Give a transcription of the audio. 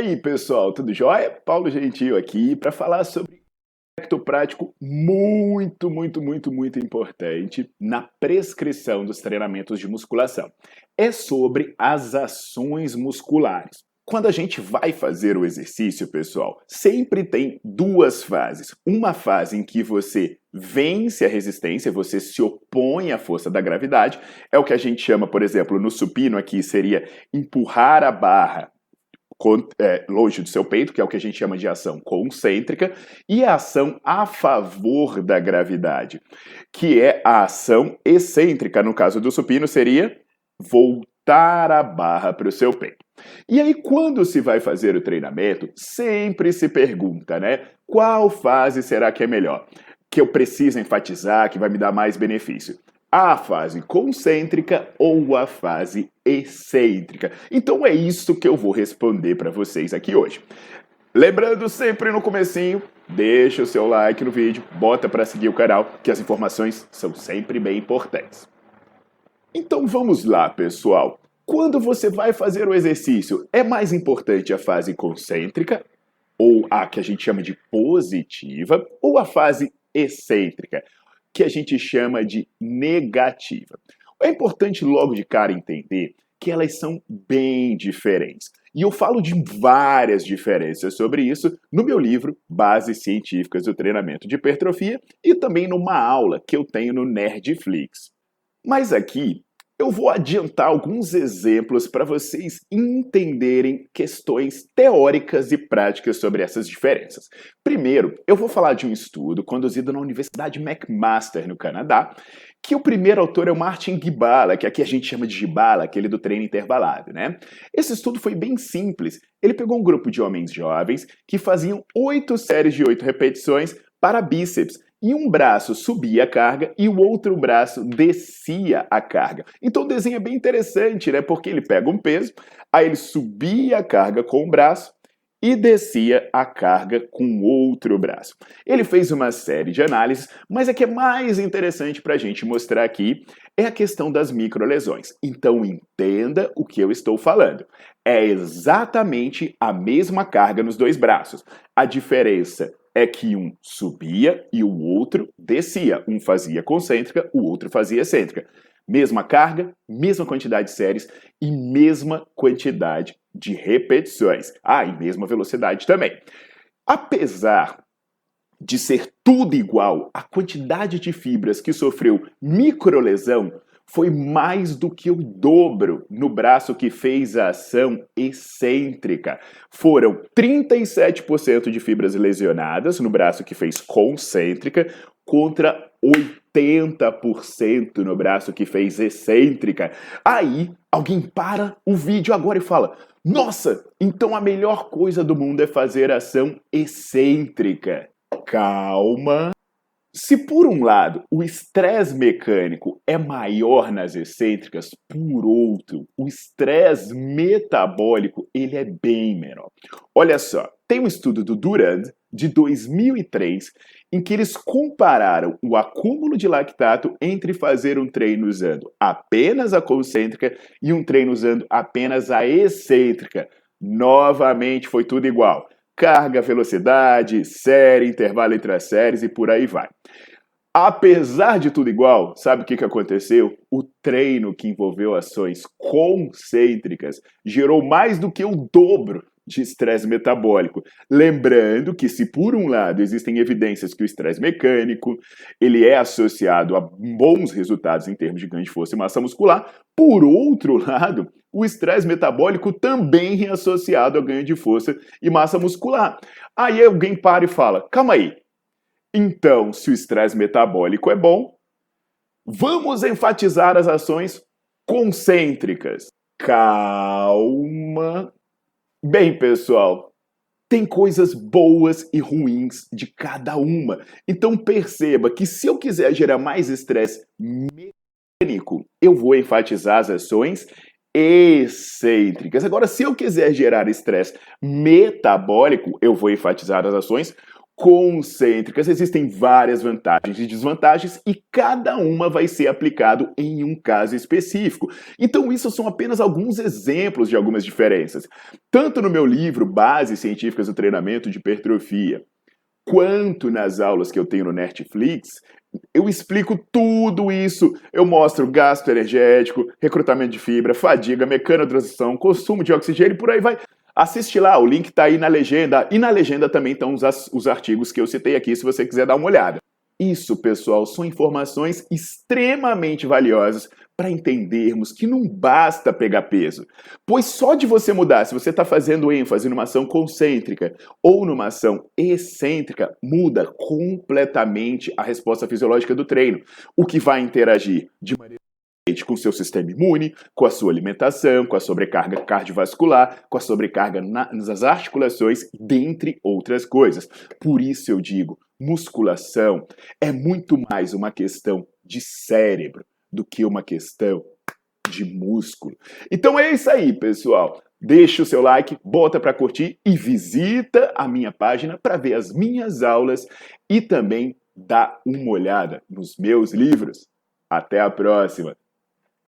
Aí, pessoal, tudo jóia? Paulo Gentil aqui para falar sobre aspecto prático muito, muito, muito, muito importante na prescrição dos treinamentos de musculação. É sobre as ações musculares. Quando a gente vai fazer o exercício, pessoal, sempre tem duas fases. Uma fase em que você vence a resistência, você se opõe à força da gravidade, é o que a gente chama, por exemplo, no supino aqui seria empurrar a barra é, longe do seu peito, que é o que a gente chama de ação concêntrica, e a ação a favor da gravidade, que é a ação excêntrica. No caso do supino, seria voltar a barra para o seu peito. E aí, quando se vai fazer o treinamento, sempre se pergunta, né? Qual fase será que é melhor? Que eu preciso enfatizar, que vai me dar mais benefício? A fase concêntrica ou a fase excêntrica. Então é isso que eu vou responder para vocês aqui hoje. Lembrando sempre no comecinho, deixa o seu like no vídeo, bota para seguir o canal, que as informações são sempre bem importantes. Então vamos lá, pessoal. Quando você vai fazer o exercício, é mais importante a fase concêntrica, ou a que a gente chama de positiva, ou a fase excêntrica, que a gente chama de negativa. É importante logo de cara entender que elas são bem diferentes. E eu falo de várias diferenças sobre isso no meu livro Bases Científicas do Treinamento de Hipertrofia e também numa aula que eu tenho no Nerdflix. Mas aqui eu vou adiantar alguns exemplos para vocês entenderem questões teóricas e práticas sobre essas diferenças. Primeiro, eu vou falar de um estudo conduzido na Universidade McMaster, no Canadá, que o primeiro autor é o Martin Gibala, que aqui a gente chama de Gibala, aquele do treino intervalado, né? Esse estudo foi bem simples. Ele pegou um grupo de homens jovens que faziam oito séries de oito repetições para bíceps e um braço subia a carga e o outro braço descia a carga. Então o desenho é bem interessante, né? Porque ele pega um peso, aí ele subia a carga com o braço e descia a carga com outro braço. Ele fez uma série de análises, mas a que é mais interessante para a gente mostrar aqui é a questão das microlesões. Então entenda o que eu estou falando. É exatamente a mesma carga nos dois braços. A diferença é que um subia e o outro descia. Um fazia concêntrica, o outro fazia excêntrica. Mesma carga, mesma quantidade de séries e mesma quantidade de repetições. Ah, e mesma velocidade também. Apesar de ser tudo igual, a quantidade de fibras que sofreu microlesão foi mais do que o dobro no braço que fez a ação excêntrica. Foram 37% de fibras lesionadas no braço que fez concêntrica contra 80% no braço que fez excêntrica. Aí alguém para o vídeo agora e fala: Nossa, então a melhor coisa do mundo é fazer ação excêntrica. Calma, se por um lado o estresse mecânico é maior nas excêntricas, por outro, o estresse metabólico ele é bem menor. Olha só, tem um estudo do Durand de 2003 em que eles compararam o acúmulo de lactato entre fazer um treino usando apenas a concêntrica e um treino usando apenas a excêntrica. Novamente foi tudo igual carga, velocidade, série, intervalo entre as séries e por aí vai. Apesar de tudo igual, sabe o que, que aconteceu? O treino que envolveu ações concêntricas gerou mais do que o dobro de estresse metabólico. Lembrando que se por um lado existem evidências que o estresse mecânico ele é associado a bons resultados em termos de ganho de força e massa muscular, por outro lado, o estresse metabólico também é associado a ganho de força e massa muscular. Aí alguém para e fala: calma aí. Então, se o estresse metabólico é bom, vamos enfatizar as ações concêntricas. Calma. Bem, pessoal, tem coisas boas e ruins de cada uma. Então perceba que se eu quiser gerar mais estresse mecânico, eu vou enfatizar as ações excêntricas. Agora, se eu quiser gerar estresse metabólico, eu vou enfatizar as ações concêntricas. Existem várias vantagens e desvantagens e cada uma vai ser aplicado em um caso específico. Então, isso são apenas alguns exemplos de algumas diferenças. Tanto no meu livro Bases Científicas do Treinamento de Hipertrofia, quanto nas aulas que eu tenho no Netflix, eu explico tudo isso. Eu mostro gasto energético, recrutamento de fibra, fadiga, mecanotransição, consumo de oxigênio e por aí vai. Assiste lá, o link está aí na legenda. E na legenda também estão os, os artigos que eu citei aqui, se você quiser dar uma olhada. Isso, pessoal, são informações extremamente valiosas para entendermos que não basta pegar peso. Pois só de você mudar, se você está fazendo ênfase numa ação concêntrica ou numa ação excêntrica, muda completamente a resposta fisiológica do treino, o que vai interagir de maneira com o seu sistema imune, com a sua alimentação, com a sobrecarga cardiovascular, com a sobrecarga nas articulações, dentre outras coisas. Por isso eu digo, musculação é muito mais uma questão de cérebro do que uma questão de músculo. Então é isso aí, pessoal. Deixa o seu like, bota para curtir e visita a minha página para ver as minhas aulas e também dá uma olhada nos meus livros. Até a próxima!